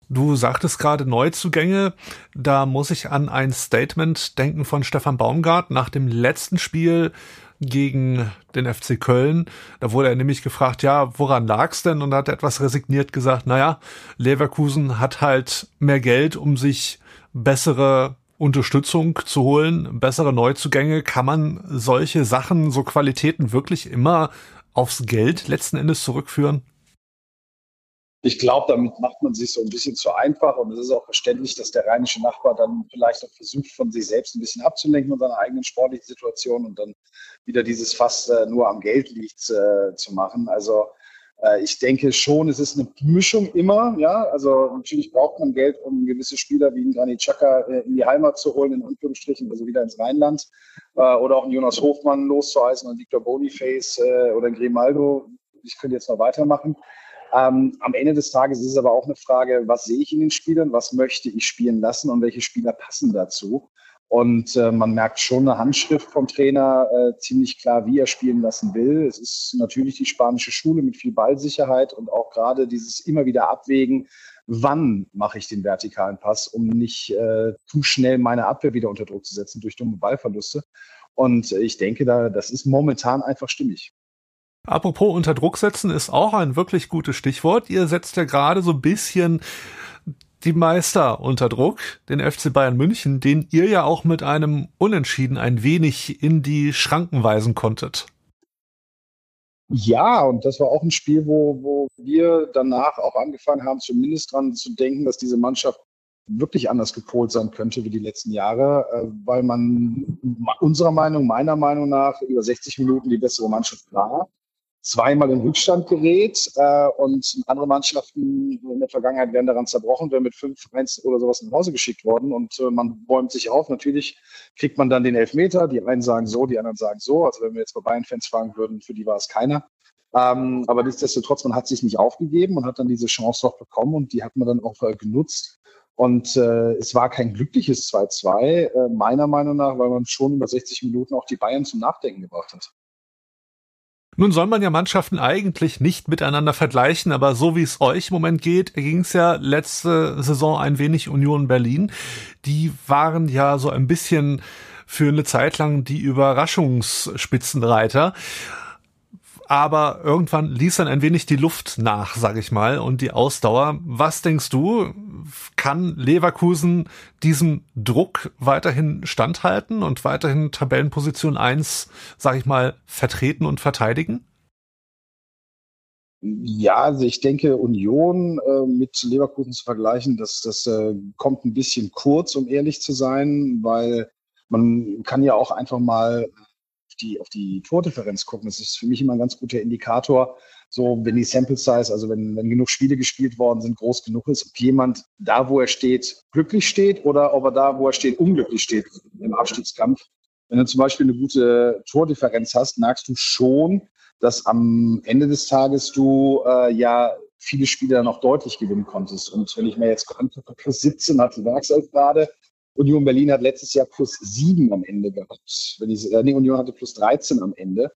Du sagtest gerade Neuzugänge. Da muss ich an ein Statement denken von Stefan Baumgart nach dem letzten Spiel gegen den FC Köln. Da wurde er nämlich gefragt, ja, woran lag's denn? Und hat etwas resigniert gesagt, naja, Leverkusen hat halt mehr Geld, um sich bessere Unterstützung zu holen, bessere Neuzugänge, kann man solche Sachen, so Qualitäten wirklich immer aufs Geld letzten Endes zurückführen? Ich glaube, damit macht man sich so ein bisschen zu einfach und es ist auch verständlich, dass der rheinische Nachbar dann vielleicht auch versucht, von sich selbst ein bisschen abzulenken von seiner eigenen sportlichen Situation und dann wieder dieses Fass äh, nur am Geld liegt äh, zu machen. Also äh, ich denke schon, es ist eine Mischung immer. Ja, also natürlich braucht man Geld, um gewisse Spieler wie Granit Xhaka äh, in die Heimat zu holen, in Anführungsstrichen, also wieder ins Rheinland. Äh, oder auch einen Jonas Hofmann loszuheißen und Victor Boniface oder Grimaldo. Ich könnte jetzt noch weitermachen. Ähm, am Ende des Tages ist es aber auch eine Frage, was sehe ich in den Spielern, was möchte ich spielen lassen und welche Spieler passen dazu. Und äh, man merkt schon eine Handschrift vom Trainer äh, ziemlich klar, wie er spielen lassen will. Es ist natürlich die spanische Schule mit viel Ballsicherheit und auch gerade dieses immer wieder Abwägen, wann mache ich den vertikalen Pass, um nicht äh, zu schnell meine Abwehr wieder unter Druck zu setzen durch dumme Ballverluste. Und ich denke, da, das ist momentan einfach stimmig. Apropos unter Druck setzen ist auch ein wirklich gutes Stichwort. Ihr setzt ja gerade so ein bisschen die Meister unter Druck, den FC Bayern München, den ihr ja auch mit einem Unentschieden ein wenig in die Schranken weisen konntet. Ja, und das war auch ein Spiel, wo, wo wir danach auch angefangen haben, zumindest dran zu denken, dass diese Mannschaft wirklich anders gepolt sein könnte wie die letzten Jahre, äh, weil man unserer Meinung, meiner Meinung nach über 60 Minuten die bessere Mannschaft war zweimal in Rückstand gerät äh, und andere Mannschaften in der Vergangenheit werden daran zerbrochen, werden mit 5-1 oder sowas nach Hause geschickt worden und äh, man bäumt sich auf. Natürlich kriegt man dann den Elfmeter, die einen sagen so, die anderen sagen so. Also wenn wir jetzt bei Bayern-Fans fragen würden, für die war es keiner. Ähm, aber nichtsdestotrotz, man hat sich nicht aufgegeben und hat dann diese Chance doch bekommen und die hat man dann auch äh, genutzt. Und äh, es war kein glückliches 2-2, äh, meiner Meinung nach, weil man schon über 60 Minuten auch die Bayern zum Nachdenken gebracht hat. Nun soll man ja Mannschaften eigentlich nicht miteinander vergleichen, aber so wie es euch im Moment geht, ging es ja letzte Saison ein wenig Union Berlin. Die waren ja so ein bisschen für eine Zeit lang die Überraschungsspitzenreiter aber irgendwann ließ dann ein wenig die Luft nach, sag ich mal, und die Ausdauer. Was denkst du, kann Leverkusen diesem Druck weiterhin standhalten und weiterhin Tabellenposition 1, sag ich mal, vertreten und verteidigen? Ja, also ich denke, Union äh, mit Leverkusen zu vergleichen, das, das äh, kommt ein bisschen kurz, um ehrlich zu sein, weil man kann ja auch einfach mal die, auf die Tordifferenz gucken. Das ist für mich immer ein ganz guter Indikator. So, wenn die Sample Size, also wenn, wenn genug Spiele gespielt worden sind, groß genug ist, ob jemand da, wo er steht, glücklich steht oder ob er da, wo er steht, unglücklich steht im Abstiegskampf. Wenn du zum Beispiel eine gute Tordifferenz hast, merkst du schon, dass am Ende des Tages du äh, ja viele Spiele dann auch deutlich gewinnen konntest. Und wenn ich mir jetzt angucke, plus 17 hat die Werkself gerade. Union Berlin hat letztes Jahr plus 7 am Ende gehabt. Wenn ich, äh, nee, Union hatte plus 13 am Ende.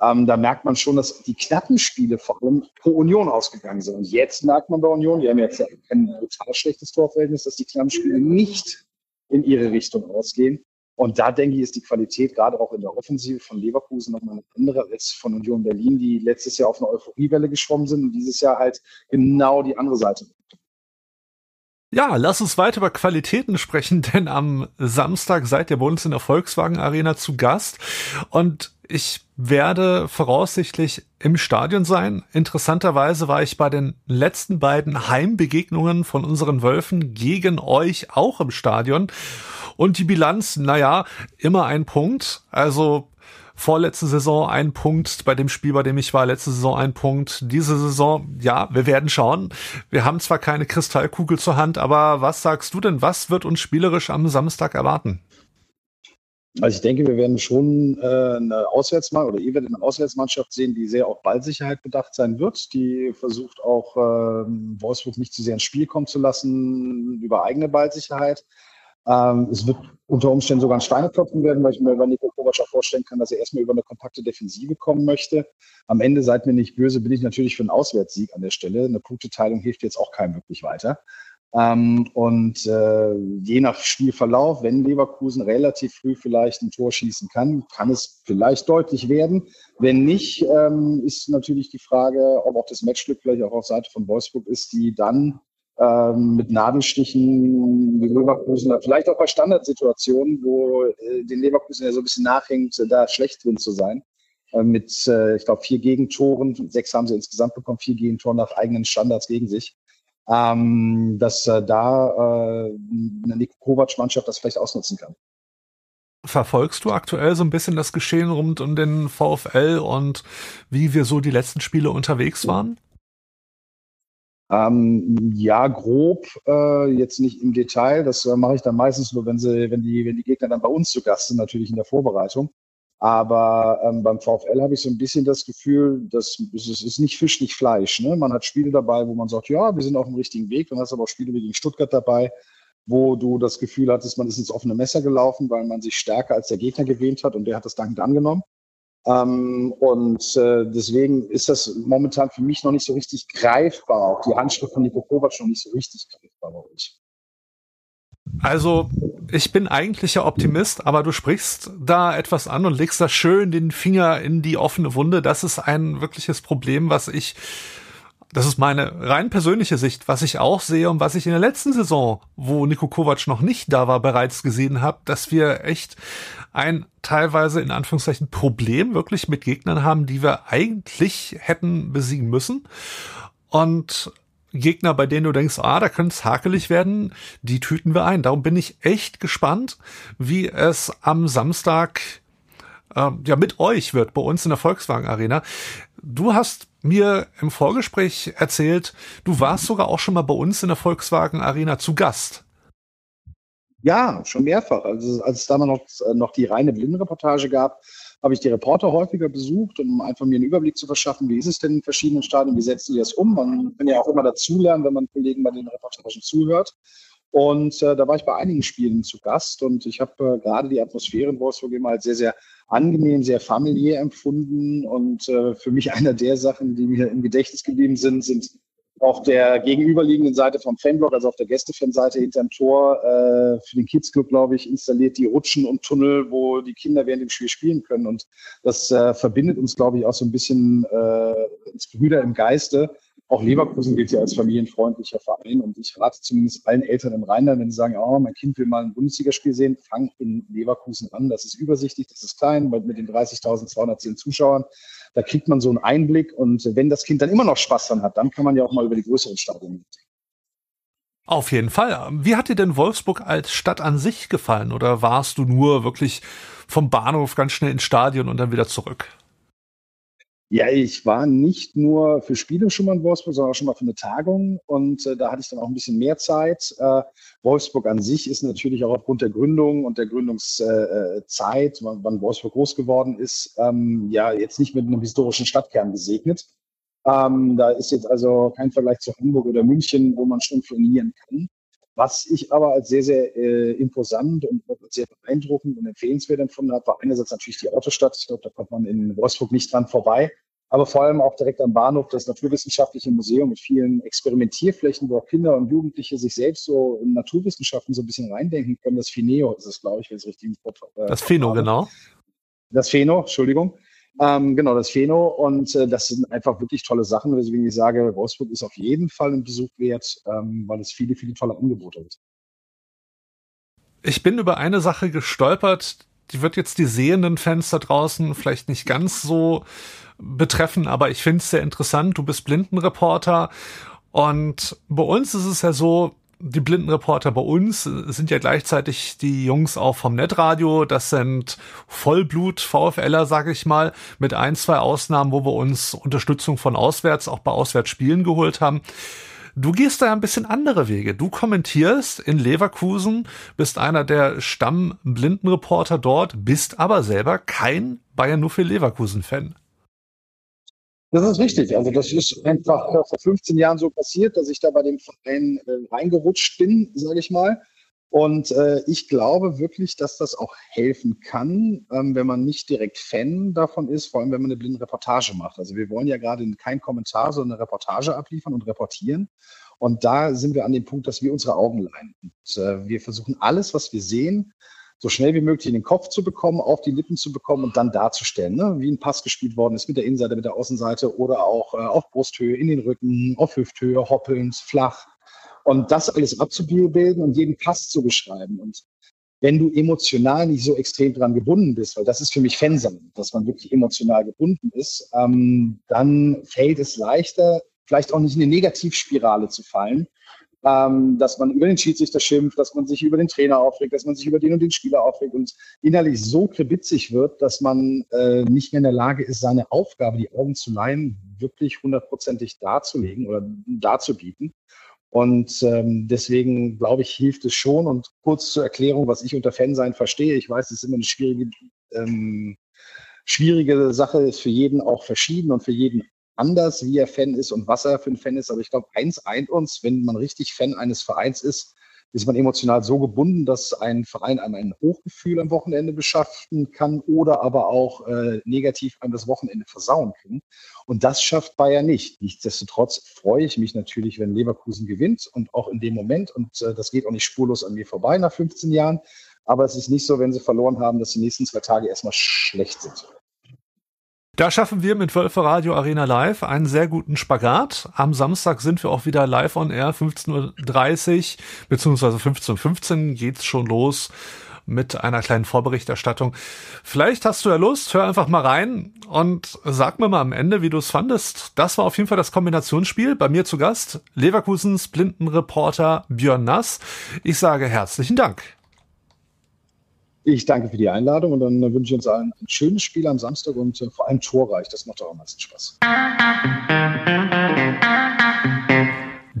Ähm, da merkt man schon, dass die knappen Spiele vor allem pro Union ausgegangen sind. Und jetzt merkt man bei Union, die haben jetzt ein total schlechtes Torverhältnis, dass die knappen Spiele nicht in ihre Richtung ausgehen. Und da denke ich, ist die Qualität gerade auch in der Offensive von Leverkusen nochmal eine andere als von Union Berlin, die letztes Jahr auf eine Euphoriewelle geschwommen sind und dieses Jahr halt genau die andere Seite. Ja, lass uns weiter über Qualitäten sprechen, denn am Samstag seid ihr bei uns in der Volkswagen Arena zu Gast und ich werde voraussichtlich im Stadion sein. Interessanterweise war ich bei den letzten beiden Heimbegegnungen von unseren Wölfen gegen euch auch im Stadion und die Bilanz, naja, immer ein Punkt. Also vorletzte Saison ein Punkt, bei dem Spiel, bei dem ich war, letzte Saison ein Punkt. Diese Saison, ja, wir werden schauen. Wir haben zwar keine Kristallkugel zur Hand, aber was sagst du denn? Was wird uns spielerisch am Samstag erwarten? Also ich denke, wir werden schon äh, eine Auswärtsmannschaft oder ihr werdet eine Auswärtsmannschaft sehen, die sehr auf Ballsicherheit bedacht sein wird, die versucht auch äh, Wolfsburg nicht zu sehr ins Spiel kommen zu lassen über eigene Ballsicherheit. Ähm, es wird unter Umständen sogar ein Steineklopfen werden, weil ich mir bei Nico Kovac auch vorstellen kann, dass er erstmal über eine kompakte Defensive kommen möchte. Am Ende, seid mir nicht böse, bin ich natürlich für einen Auswärtssieg an der Stelle. Eine Punkteteilung hilft jetzt auch keinem wirklich weiter. Ähm, und äh, je nach Spielverlauf, wenn Leverkusen relativ früh vielleicht ein Tor schießen kann, kann es vielleicht deutlich werden. Wenn nicht, ähm, ist natürlich die Frage, ob auch das Matchglück vielleicht auch auf Seite von Wolfsburg ist, die dann ähm, mit Nadelstichen die Leverkusen, vielleicht auch bei Standardsituationen, wo äh, den Leverkusen ja so ein bisschen nachhängt, da schlecht drin zu sein. Äh, mit, äh, ich glaube, vier Gegentoren, sechs haben sie insgesamt bekommen, vier Gegentoren nach eigenen Standards gegen sich. Ähm, dass äh, da äh, eine Niko Kovac-Mannschaft das vielleicht ausnutzen kann. Verfolgst du aktuell so ein bisschen das Geschehen rund um den VfL und wie wir so die letzten Spiele unterwegs waren? Ähm, ja, grob, äh, jetzt nicht im Detail. Das äh, mache ich dann meistens nur, wenn sie, wenn die, wenn die Gegner dann bei uns zu Gast sind, natürlich in der Vorbereitung. Aber ähm, beim VfL habe ich so ein bisschen das Gefühl, dass es ist nicht Fisch, nicht Fleisch. Ne? Man hat Spiele dabei, wo man sagt, ja, wir sind auf dem richtigen Weg. Dann hast du aber auch Spiele wie gegen Stuttgart dabei, wo du das Gefühl hattest, man ist ins offene Messer gelaufen, weil man sich stärker als der Gegner gewähnt hat und der hat das dankend angenommen. Ähm, und äh, deswegen ist das momentan für mich noch nicht so richtig greifbar. Auch die Handschrift von Nico Kovac noch nicht so richtig greifbar bei uns. Also, ich bin eigentlich ja Optimist, aber du sprichst da etwas an und legst da schön den Finger in die offene Wunde. Das ist ein wirkliches Problem, was ich das ist meine rein persönliche Sicht, was ich auch sehe und was ich in der letzten Saison, wo Niko Kovac noch nicht da war, bereits gesehen habe, dass wir echt ein teilweise in Anführungszeichen Problem wirklich mit Gegnern haben, die wir eigentlich hätten besiegen müssen. Und Gegner, bei denen du denkst, ah, da könnte es hakelig werden, die tüten wir ein. Darum bin ich echt gespannt, wie es am Samstag äh, ja mit euch wird bei uns in der Volkswagen Arena. Du hast mir im Vorgespräch erzählt, du warst sogar auch schon mal bei uns in der Volkswagen Arena zu Gast. Ja, schon mehrfach. Also als es damals noch, äh, noch die reine Blindenreportage gab, habe ich die Reporter häufiger besucht, um einfach mir einen Überblick zu verschaffen, wie ist es denn in verschiedenen Stadien, wie setzen die das um. Man kann ja auch immer dazulernen, wenn man Kollegen bei den Reportagen zuhört. Und äh, da war ich bei einigen Spielen zu Gast und ich habe äh, gerade die Atmosphäre in Wolfsburg immer als sehr, sehr angenehm, sehr familiär empfunden. Und äh, für mich einer der Sachen, die mir im Gedächtnis geblieben sind, sind auf der gegenüberliegenden Seite vom Fanblock, also auf der Gästefanseite hinterm Tor, äh, für den Kids Club, glaube ich, installiert die Rutschen und Tunnel, wo die Kinder während dem Spiel spielen können. Und das äh, verbindet uns, glaube ich, auch so ein bisschen äh, ins Brüder im Geiste. Auch Leverkusen gilt ja als familienfreundlicher Verein und ich rate zumindest allen Eltern im Rheinland, wenn sie sagen, oh, mein Kind will mal ein Bundesligaspiel sehen, fang in Leverkusen an. Das ist übersichtlich, das ist klein, mit den 30.210 Zuschauern. Da kriegt man so einen Einblick und wenn das Kind dann immer noch Spaß dran hat, dann kann man ja auch mal über die größeren Stadien. Auf jeden Fall. Wie hat dir denn Wolfsburg als Stadt an sich gefallen oder warst du nur wirklich vom Bahnhof ganz schnell ins Stadion und dann wieder zurück? Ja, ich war nicht nur für Spiele schon mal in Wolfsburg, sondern auch schon mal für eine Tagung und äh, da hatte ich dann auch ein bisschen mehr Zeit. Äh, Wolfsburg an sich ist natürlich auch aufgrund der Gründung und der Gründungszeit, wann, wann Wolfsburg groß geworden ist, ähm, ja jetzt nicht mit einem historischen Stadtkern gesegnet. Ähm, da ist jetzt also kein Vergleich zu Hamburg oder München, wo man schon trainieren kann. Was ich aber als sehr, sehr äh, imposant und sehr beeindruckend und empfehlenswert empfunden habe, war einerseits natürlich die Autostadt. Ich glaube, da kommt man in Wolfsburg nicht dran vorbei. Aber vor allem auch direkt am Bahnhof das Naturwissenschaftliche Museum mit vielen Experimentierflächen, wo auch Kinder und Jugendliche sich selbst so in Naturwissenschaften so ein bisschen reindenken können. Das Fineo ist es, glaube ich, wenn es richtig im Kopf äh, Das Fino, genau. Das Feno, Entschuldigung. Ähm, genau, das Pheno. Und äh, das sind einfach wirklich tolle Sachen, weswegen ich sage, Wolfsburg ist auf jeden Fall ein Besuch wert, ähm, weil es viele, viele tolle Angebote hat. Ich bin über eine Sache gestolpert, die wird jetzt die sehenden Fans da draußen vielleicht nicht ganz so betreffen, aber ich finde es sehr interessant. Du bist Blindenreporter und bei uns ist es ja so, die Blindenreporter bei uns sind ja gleichzeitig die Jungs auch vom Netradio. Das sind Vollblut VfLer, sage ich mal, mit ein, zwei Ausnahmen, wo wir uns Unterstützung von auswärts, auch bei Auswärtsspielen geholt haben. Du gehst da ein bisschen andere Wege. Du kommentierst in Leverkusen, bist einer der Stammblindenreporter dort, bist aber selber kein Bayern nur für Leverkusen-Fan. Das ist richtig. Also das ist einfach vor 15 Jahren so passiert, dass ich da bei dem Verein äh, reingerutscht bin, sage ich mal. Und äh, ich glaube wirklich, dass das auch helfen kann, ähm, wenn man nicht direkt Fan davon ist, vor allem wenn man eine blinde Reportage macht. Also wir wollen ja gerade keinen Kommentar, sondern eine Reportage abliefern und reportieren. Und da sind wir an dem Punkt, dass wir unsere Augen leihen. Und, äh, wir versuchen alles, was wir sehen, so schnell wie möglich in den Kopf zu bekommen, auf die Lippen zu bekommen und dann darzustellen, ne? wie ein Pass gespielt worden ist mit der Innenseite, mit der Außenseite oder auch äh, auf Brusthöhe, in den Rücken, auf Hüfthöhe, hoppelnd, flach. Und das alles abzubilden und jeden Pass zu beschreiben. Und wenn du emotional nicht so extrem dran gebunden bist, weil das ist für mich Fansammeln, dass man wirklich emotional gebunden ist, ähm, dann fällt es leichter, vielleicht auch nicht in eine Negativspirale zu fallen, ähm, dass man über den Schiedsrichter schimpft, dass man sich über den Trainer aufregt, dass man sich über den und den Spieler aufregt und innerlich so kribitzig wird, dass man äh, nicht mehr in der Lage ist, seine Aufgabe, die Augen zu leihen, wirklich hundertprozentig darzulegen oder darzubieten. Und ähm, deswegen glaube ich, hilft es schon. Und kurz zur Erklärung, was ich unter Fansein verstehe. Ich weiß, es ist immer eine schwierige, ähm, schwierige Sache, ist für jeden auch verschieden und für jeden anders, wie er Fan ist und was er für ein Fan ist. Aber ich glaube, eins eint uns, wenn man richtig Fan eines Vereins ist, ist man emotional so gebunden, dass ein Verein einem ein Hochgefühl am Wochenende beschaffen kann oder aber auch äh, negativ einem das Wochenende versauen kann. Und das schafft Bayern nicht. Nichtsdestotrotz freue ich mich natürlich, wenn Leverkusen gewinnt und auch in dem Moment. Und äh, das geht auch nicht spurlos an mir vorbei nach 15 Jahren. Aber es ist nicht so, wenn sie verloren haben, dass die nächsten zwei Tage erstmal schlecht sind. Da schaffen wir mit Wölfe Radio Arena Live einen sehr guten Spagat. Am Samstag sind wir auch wieder live on air, 15.30 Uhr, beziehungsweise 15.15 Uhr geht's schon los mit einer kleinen Vorberichterstattung. Vielleicht hast du ja Lust, hör einfach mal rein und sag mir mal am Ende, wie du es fandest. Das war auf jeden Fall das Kombinationsspiel. Bei mir zu Gast Leverkusens Blindenreporter Björn Nass. Ich sage herzlichen Dank. Ich danke für die Einladung und dann wünsche ich uns allen ein schönes Spiel am Samstag und äh, vor allem torreich. Das macht doch am meisten Spaß.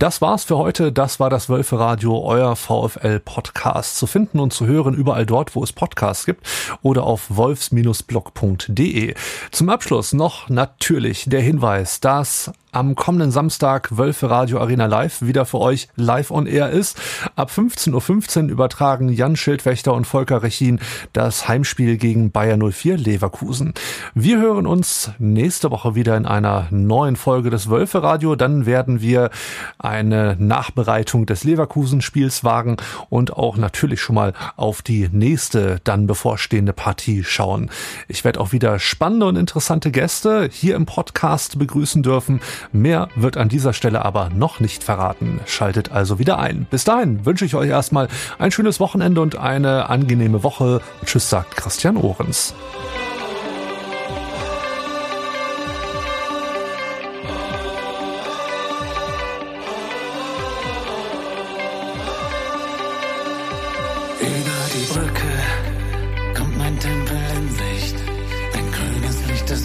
Das war's für heute. Das war das Wölfe Radio, euer VfL Podcast. Zu finden und zu hören überall dort, wo es Podcasts gibt oder auf wolfs-blog.de. Zum Abschluss noch natürlich der Hinweis, dass am kommenden Samstag Wölfe Radio Arena Live wieder für euch live on air ist. Ab 15.15 .15 Uhr übertragen Jan Schildwächter und Volker Rechin das Heimspiel gegen Bayer 04 Leverkusen. Wir hören uns nächste Woche wieder in einer neuen Folge des Wölfe Radio. Dann werden wir eine Nachbereitung des Leverkusen-Spiels wagen und auch natürlich schon mal auf die nächste dann bevorstehende Partie schauen. Ich werde auch wieder spannende und interessante Gäste hier im Podcast begrüßen dürfen. Mehr wird an dieser Stelle aber noch nicht verraten. Schaltet also wieder ein. Bis dahin wünsche ich euch erstmal ein schönes Wochenende und eine angenehme Woche. Tschüss, sagt Christian Ohrens.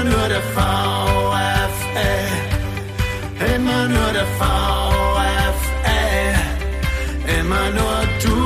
Immer nur der VfL. Immer nur der VfL. Immer nur du.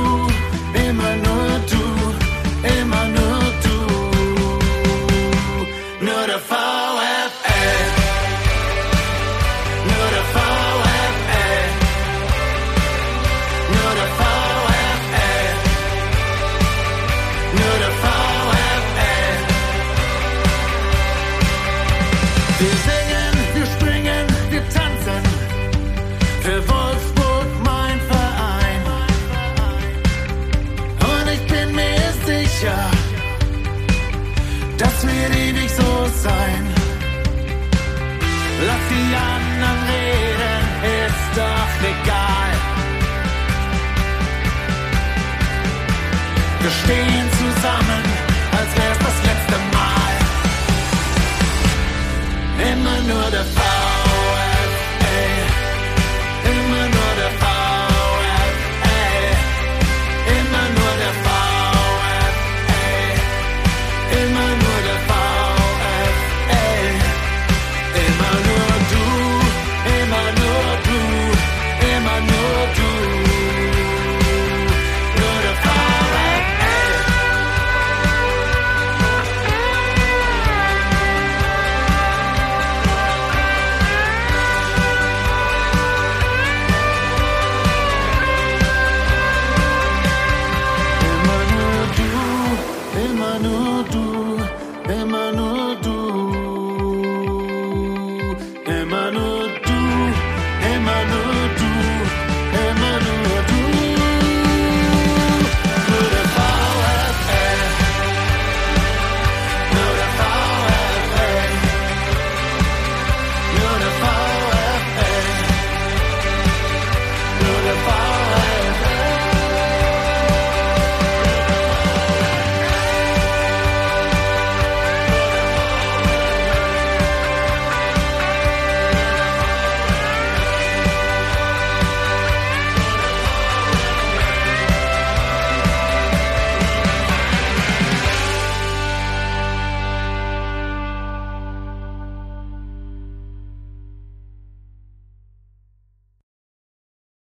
sein. Lass die anderen reden, ist doch egal. Wir stehen zusammen, als wär's das letzte Mal. Immer nur der Fall.